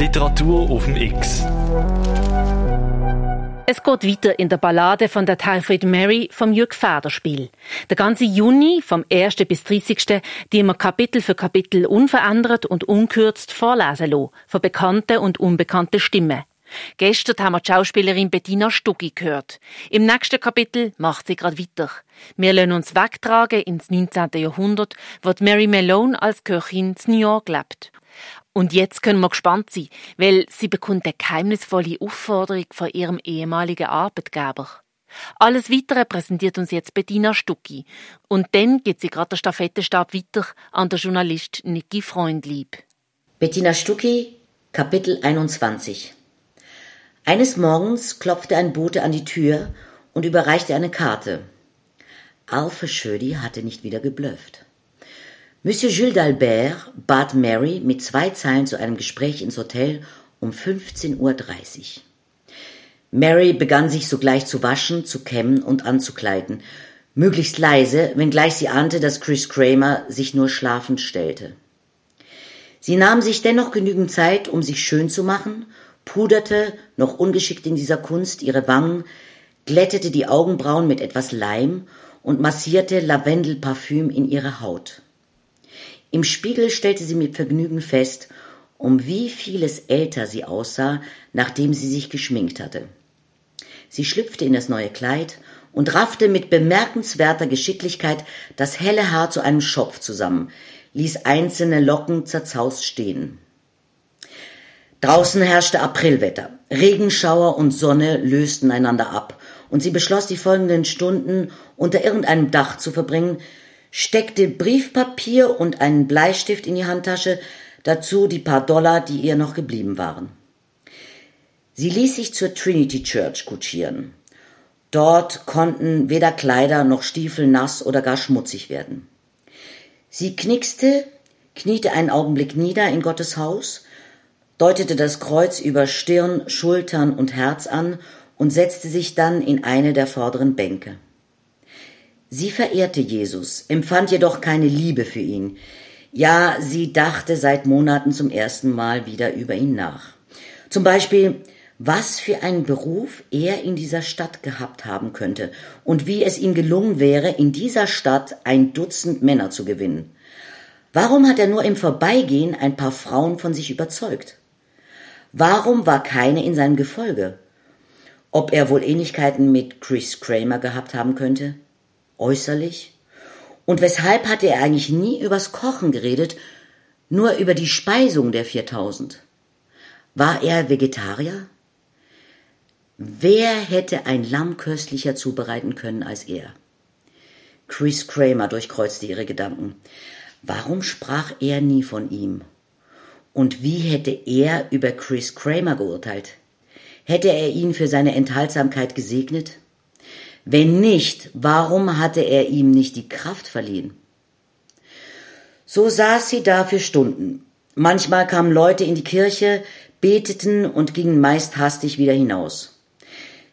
Literatur auf dem X. Es geht weiter in der Ballade von der Typhoid Mary vom Jürg Federspiel. Der ganze Juni, vom 1. bis 30. die wir Kapitel für Kapitel unverändert und unkürzt vorlesen lassen, von bekannten und unbekannten Stimmen. Gestern haben wir die Schauspielerin Bettina Stuggi gehört. Im nächsten Kapitel macht sie gerade weiter. Wir lassen uns wegtragen ins 19. Jahrhundert, wo Mary Malone als Köchin in New York lebt. Und jetzt können wir gespannt sein, weil sie bekommt eine geheimnisvolle Aufforderung von ihrem ehemaligen Arbeitgeber. Alles Weitere präsentiert uns jetzt Bettina Stucki. Und dann gibt sie gerade den Stafettenstab weiter an den Journalist Niki Freundlieb. Bettina Stucki, Kapitel 21 eines Morgens klopfte ein Bote an die Tür und überreichte eine Karte. Alpha Schödi hatte nicht wieder geblufft. Monsieur Jules d'Albert bat Mary mit zwei Zeilen zu einem Gespräch ins Hotel um 15.30 Uhr. Mary begann sich sogleich zu waschen, zu kämmen und anzukleiden, möglichst leise, wenngleich sie ahnte, dass Chris Kramer sich nur schlafend stellte. Sie nahm sich dennoch genügend Zeit, um sich schön zu machen puderte, noch ungeschickt in dieser Kunst, ihre Wangen, glättete die Augenbrauen mit etwas Leim und massierte Lavendelparfüm in ihre Haut. Im Spiegel stellte sie mit Vergnügen fest, um wie vieles älter sie aussah, nachdem sie sich geschminkt hatte. Sie schlüpfte in das neue Kleid und raffte mit bemerkenswerter Geschicklichkeit das helle Haar zu einem Schopf zusammen, ließ einzelne Locken zerzaust stehen. Draußen herrschte Aprilwetter. Regenschauer und Sonne lösten einander ab, und sie beschloss, die folgenden Stunden unter irgendeinem Dach zu verbringen, steckte Briefpapier und einen Bleistift in die Handtasche, dazu die paar Dollar, die ihr noch geblieben waren. Sie ließ sich zur Trinity Church kutschieren. Dort konnten weder Kleider noch Stiefel nass oder gar schmutzig werden. Sie knickste, kniete einen Augenblick nieder in Gottes Haus, deutete das Kreuz über Stirn, Schultern und Herz an und setzte sich dann in eine der vorderen Bänke. Sie verehrte Jesus, empfand jedoch keine Liebe für ihn. Ja, sie dachte seit Monaten zum ersten Mal wieder über ihn nach. Zum Beispiel, was für einen Beruf er in dieser Stadt gehabt haben könnte und wie es ihm gelungen wäre, in dieser Stadt ein Dutzend Männer zu gewinnen. Warum hat er nur im Vorbeigehen ein paar Frauen von sich überzeugt? Warum war keine in seinem Gefolge? Ob er wohl Ähnlichkeiten mit Chris Kramer gehabt haben könnte? Äußerlich? Und weshalb hatte er eigentlich nie übers Kochen geredet, nur über die Speisung der 4000? War er Vegetarier? Wer hätte ein Lamm köstlicher zubereiten können als er? Chris Kramer durchkreuzte ihre Gedanken. Warum sprach er nie von ihm? Und wie hätte er über Chris Kramer geurteilt? Hätte er ihn für seine Enthaltsamkeit gesegnet? Wenn nicht, warum hatte er ihm nicht die Kraft verliehen? So saß sie da für Stunden. Manchmal kamen Leute in die Kirche, beteten und gingen meist hastig wieder hinaus.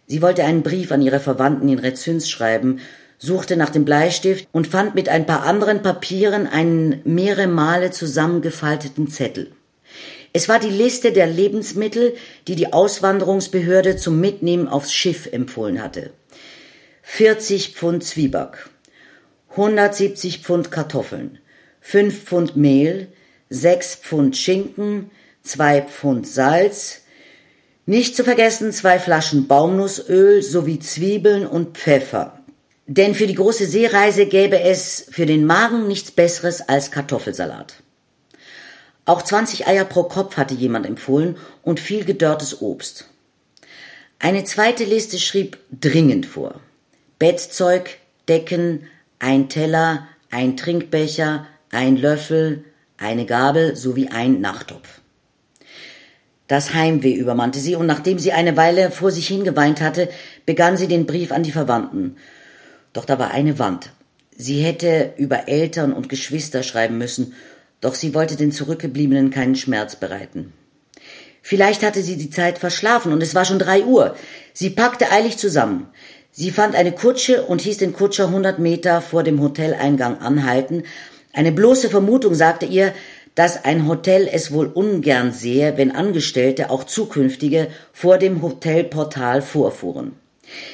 Sie wollte einen Brief an ihre Verwandten in Rezüns schreiben, suchte nach dem Bleistift und fand mit ein paar anderen Papieren einen mehrere Male zusammengefalteten Zettel. Es war die Liste der Lebensmittel, die die Auswanderungsbehörde zum Mitnehmen aufs Schiff empfohlen hatte. 40 Pfund Zwieback, 170 Pfund Kartoffeln, 5 Pfund Mehl, 6 Pfund Schinken, 2 Pfund Salz, nicht zu vergessen zwei Flaschen Baumnussöl sowie Zwiebeln und Pfeffer. Denn für die große Seereise gäbe es für den Magen nichts Besseres als Kartoffelsalat. Auch 20 Eier pro Kopf hatte jemand empfohlen und viel gedörrtes Obst. Eine zweite Liste schrieb dringend vor. Bettzeug, Decken, ein Teller, ein Trinkbecher, ein Löffel, eine Gabel sowie ein Nachttopf. Das Heimweh übermannte sie, und nachdem sie eine Weile vor sich hingeweint hatte, begann sie den Brief an die Verwandten. Doch da war eine Wand. Sie hätte über Eltern und Geschwister schreiben müssen, doch sie wollte den Zurückgebliebenen keinen Schmerz bereiten. Vielleicht hatte sie die Zeit verschlafen und es war schon drei Uhr. Sie packte eilig zusammen. Sie fand eine Kutsche und hieß den Kutscher hundert Meter vor dem Hoteleingang anhalten. Eine bloße Vermutung sagte ihr, dass ein Hotel es wohl ungern sehe, wenn Angestellte, auch zukünftige, vor dem Hotelportal vorfuhren.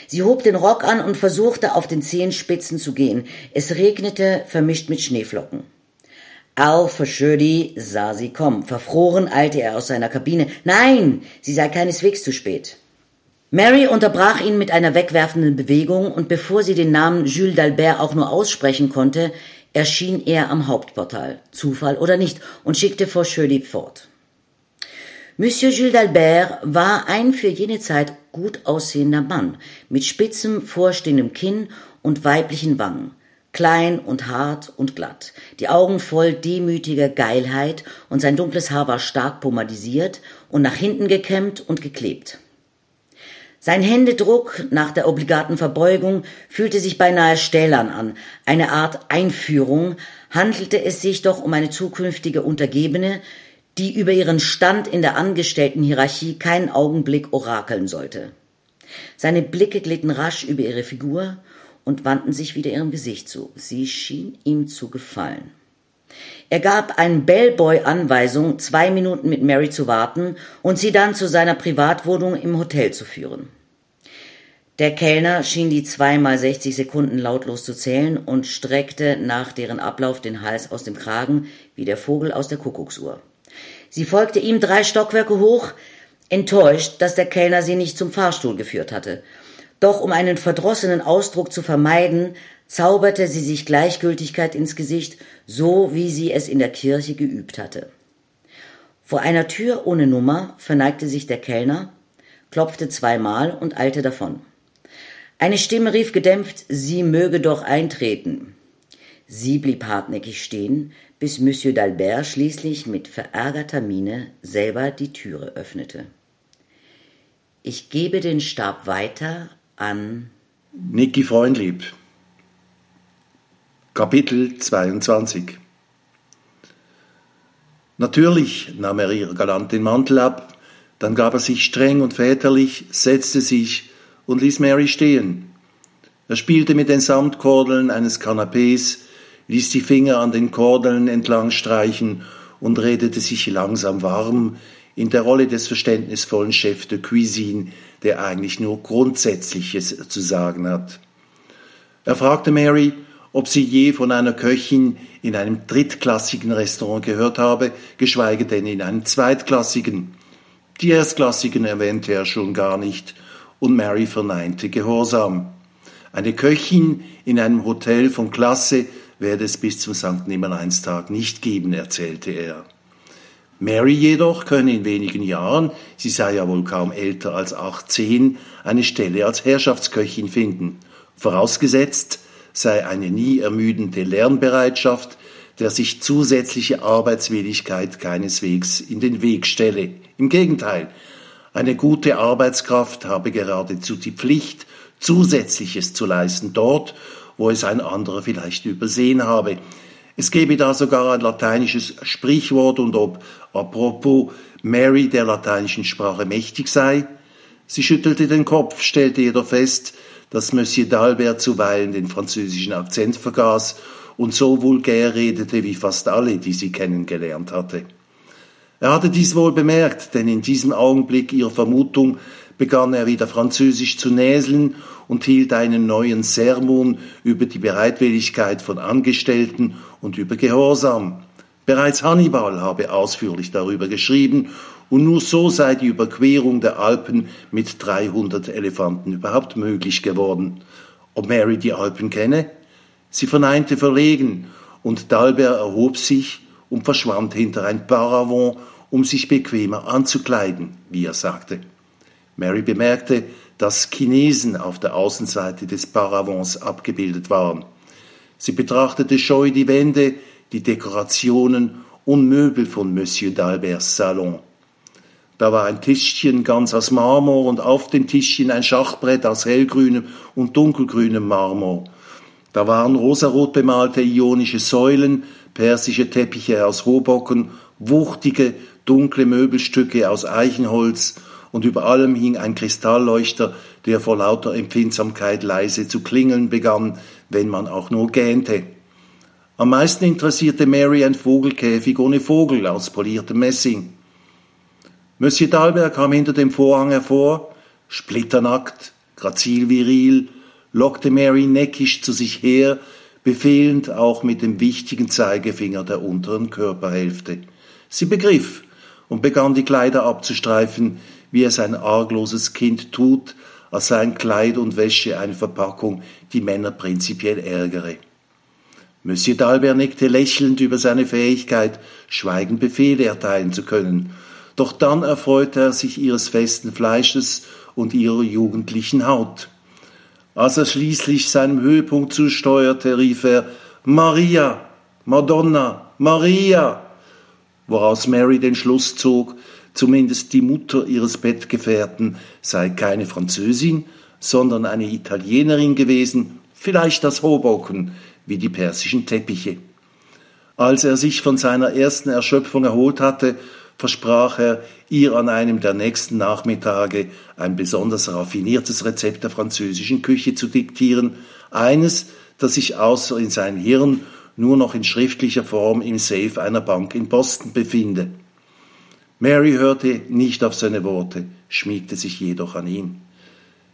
Sie hob den Rock an und versuchte auf den Zehenspitzen zu gehen. Es regnete, vermischt mit Schneeflocken. Al Fashodi sah sie kommen. Verfroren eilte er aus seiner Kabine. Nein, sie sei keineswegs zu spät. Mary unterbrach ihn mit einer wegwerfenden Bewegung, und bevor sie den Namen Jules d'Albert auch nur aussprechen konnte, erschien er am Hauptportal, Zufall oder nicht, und schickte vor Shirley fort. Monsieur Jules d'Albert war ein für jene Zeit gut aussehender Mann, mit spitzem, vorstehendem Kinn und weiblichen Wangen, klein und hart und glatt, die Augen voll demütiger Geilheit und sein dunkles Haar war stark pomadisiert und nach hinten gekämmt und geklebt. Sein Händedruck nach der obligaten Verbeugung fühlte sich beinahe stählern an, eine Art Einführung, handelte es sich doch um eine zukünftige Untergebene, die über ihren Stand in der Angestelltenhierarchie keinen Augenblick orakeln sollte. Seine Blicke glitten rasch über ihre Figur und wandten sich wieder ihrem Gesicht zu. Sie schien ihm zu gefallen. Er gab einen Bellboy Anweisung, zwei Minuten mit Mary zu warten und sie dann zu seiner Privatwohnung im Hotel zu führen. Der Kellner schien die zweimal 60 Sekunden lautlos zu zählen und streckte nach deren Ablauf den Hals aus dem Kragen wie der Vogel aus der Kuckucksuhr. Sie folgte ihm drei Stockwerke hoch, enttäuscht, dass der Kellner sie nicht zum Fahrstuhl geführt hatte. Doch um einen verdrossenen Ausdruck zu vermeiden, zauberte sie sich Gleichgültigkeit ins Gesicht, so wie sie es in der Kirche geübt hatte. Vor einer Tür ohne Nummer verneigte sich der Kellner, klopfte zweimal und eilte davon. Eine Stimme rief gedämpft, sie möge doch eintreten. Sie blieb hartnäckig stehen, bis Monsieur d'Albert schließlich mit verärgerter Miene selber die Türe öffnete. Ich gebe den Stab weiter an Niki Freundlieb. Kapitel 22 Natürlich nahm er ihr galant den Mantel ab, dann gab er sich streng und väterlich, setzte sich und ließ Mary stehen. Er spielte mit den Samtkordeln eines Kanapés, ließ die Finger an den Kordeln entlang streichen und redete sich langsam warm in der Rolle des verständnisvollen Chef de Cuisine, der eigentlich nur Grundsätzliches zu sagen hat. Er fragte Mary, ob sie je von einer Köchin in einem drittklassigen Restaurant gehört habe, geschweige denn in einem zweitklassigen. Die erstklassigen erwähnte er schon gar nicht, und Mary verneinte Gehorsam. Eine Köchin in einem Hotel von Klasse werde es bis zum St. Nimmerleinstag nicht geben, erzählte er. Mary jedoch könne in wenigen Jahren, sie sei ja wohl kaum älter als 18, eine Stelle als Herrschaftsköchin finden, vorausgesetzt sei eine nie ermüdende Lernbereitschaft, der sich zusätzliche Arbeitswilligkeit keineswegs in den Weg stelle. Im Gegenteil, eine gute Arbeitskraft habe geradezu die Pflicht, Zusätzliches zu leisten dort, wo es ein anderer vielleicht übersehen habe. Es gebe da sogar ein lateinisches Sprichwort und ob apropos Mary der lateinischen Sprache mächtig sei. Sie schüttelte den Kopf, stellte jedoch fest, dass Monsieur d'Albert zuweilen den französischen Akzent vergaß und so vulgär redete wie fast alle, die sie kennengelernt hatte. Er hatte dies wohl bemerkt, denn in diesem Augenblick ihrer Vermutung begann er wieder Französisch zu näseln und hielt einen neuen Sermon über die Bereitwilligkeit von Angestellten und über Gehorsam. Bereits Hannibal habe ausführlich darüber geschrieben und nur so sei die Überquerung der Alpen mit 300 Elefanten überhaupt möglich geworden. Ob Mary die Alpen kenne? Sie verneinte verlegen und Dalbert erhob sich und verschwand hinter ein Paravent, um sich bequemer anzukleiden, wie er sagte. Mary bemerkte, dass Chinesen auf der Außenseite des Paravents abgebildet waren. Sie betrachtete scheu die Wände, die Dekorationen und Möbel von Monsieur d'Alberts Salon. Da war ein Tischchen ganz aus Marmor und auf dem Tischchen ein Schachbrett aus hellgrünem und dunkelgrünem Marmor. Da waren rosarot bemalte ionische Säulen, persische Teppiche aus Rohbocken, wuchtige, dunkle Möbelstücke aus Eichenholz und über allem hing ein Kristallleuchter, der vor lauter Empfindsamkeit leise zu klingeln begann, wenn man auch nur gähnte. Am meisten interessierte Mary ein Vogelkäfig ohne Vogel aus poliertem Messing. Monsieur Dalbert kam hinter dem Vorhang hervor, splitternackt, grazilviril, lockte Mary neckisch zu sich her, befehlend auch mit dem wichtigen Zeigefinger der unteren Körperhälfte. Sie begriff und begann die Kleider abzustreifen, wie es ein argloses Kind tut, als seien Kleid und Wäsche eine Verpackung, die Männer prinzipiell ärgere. Monsieur Dalbert nickte lächelnd über seine Fähigkeit, schweigend Befehle erteilen zu können. Doch dann erfreute er sich ihres festen Fleisches und ihrer jugendlichen Haut. Als er schließlich seinem Höhepunkt zusteuerte, rief er Maria, Madonna, Maria, woraus Mary den Schluss zog, zumindest die Mutter ihres Bettgefährten sei keine Französin, sondern eine Italienerin gewesen, vielleicht das Hoboken, wie die persischen Teppiche. Als er sich von seiner ersten Erschöpfung erholt hatte, versprach er, ihr an einem der nächsten Nachmittage ein besonders raffiniertes Rezept der französischen Küche zu diktieren, eines, das sich außer in sein Hirn nur noch in schriftlicher Form im Safe einer Bank in Boston befinde. Mary hörte nicht auf seine Worte, schmiegte sich jedoch an ihn.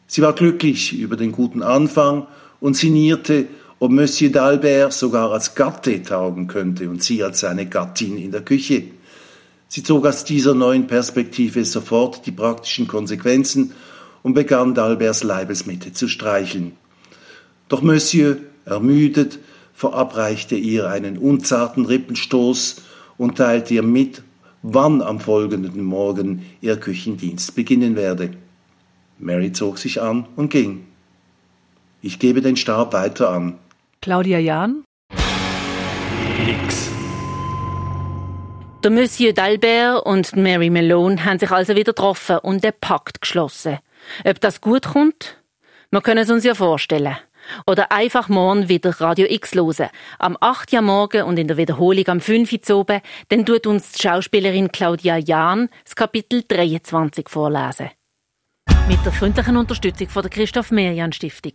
Sie war glücklich über den guten Anfang und sinnierte, ob Monsieur d'Albert sogar als Gatte taugen könnte und sie als seine Gattin in der Küche. Sie zog aus dieser neuen Perspektive sofort die praktischen Konsequenzen und begann d'Alberts Leibesmitte zu streicheln. Doch Monsieur, ermüdet, verabreichte ihr einen unzarten Rippenstoß und teilte ihr mit, wann am folgenden Morgen ihr Küchendienst beginnen werde. Mary zog sich an und ging. Ich gebe den Stab weiter an. Claudia Jahn. Nix. Der Monsieur d'Albert und Mary Malone haben sich also wieder getroffen und den Pakt geschlossen. Ob das gut kommt? Wir können es uns ja vorstellen. Oder einfach morgen wieder Radio X hören. Am 8. Uhr morgen und in der Wiederholung am 5. Uhr oben, dann tut uns die Schauspielerin Claudia Jahn das Kapitel 23 vorlesen. Mit der freundlichen Unterstützung von der Christoph Merian Stiftung.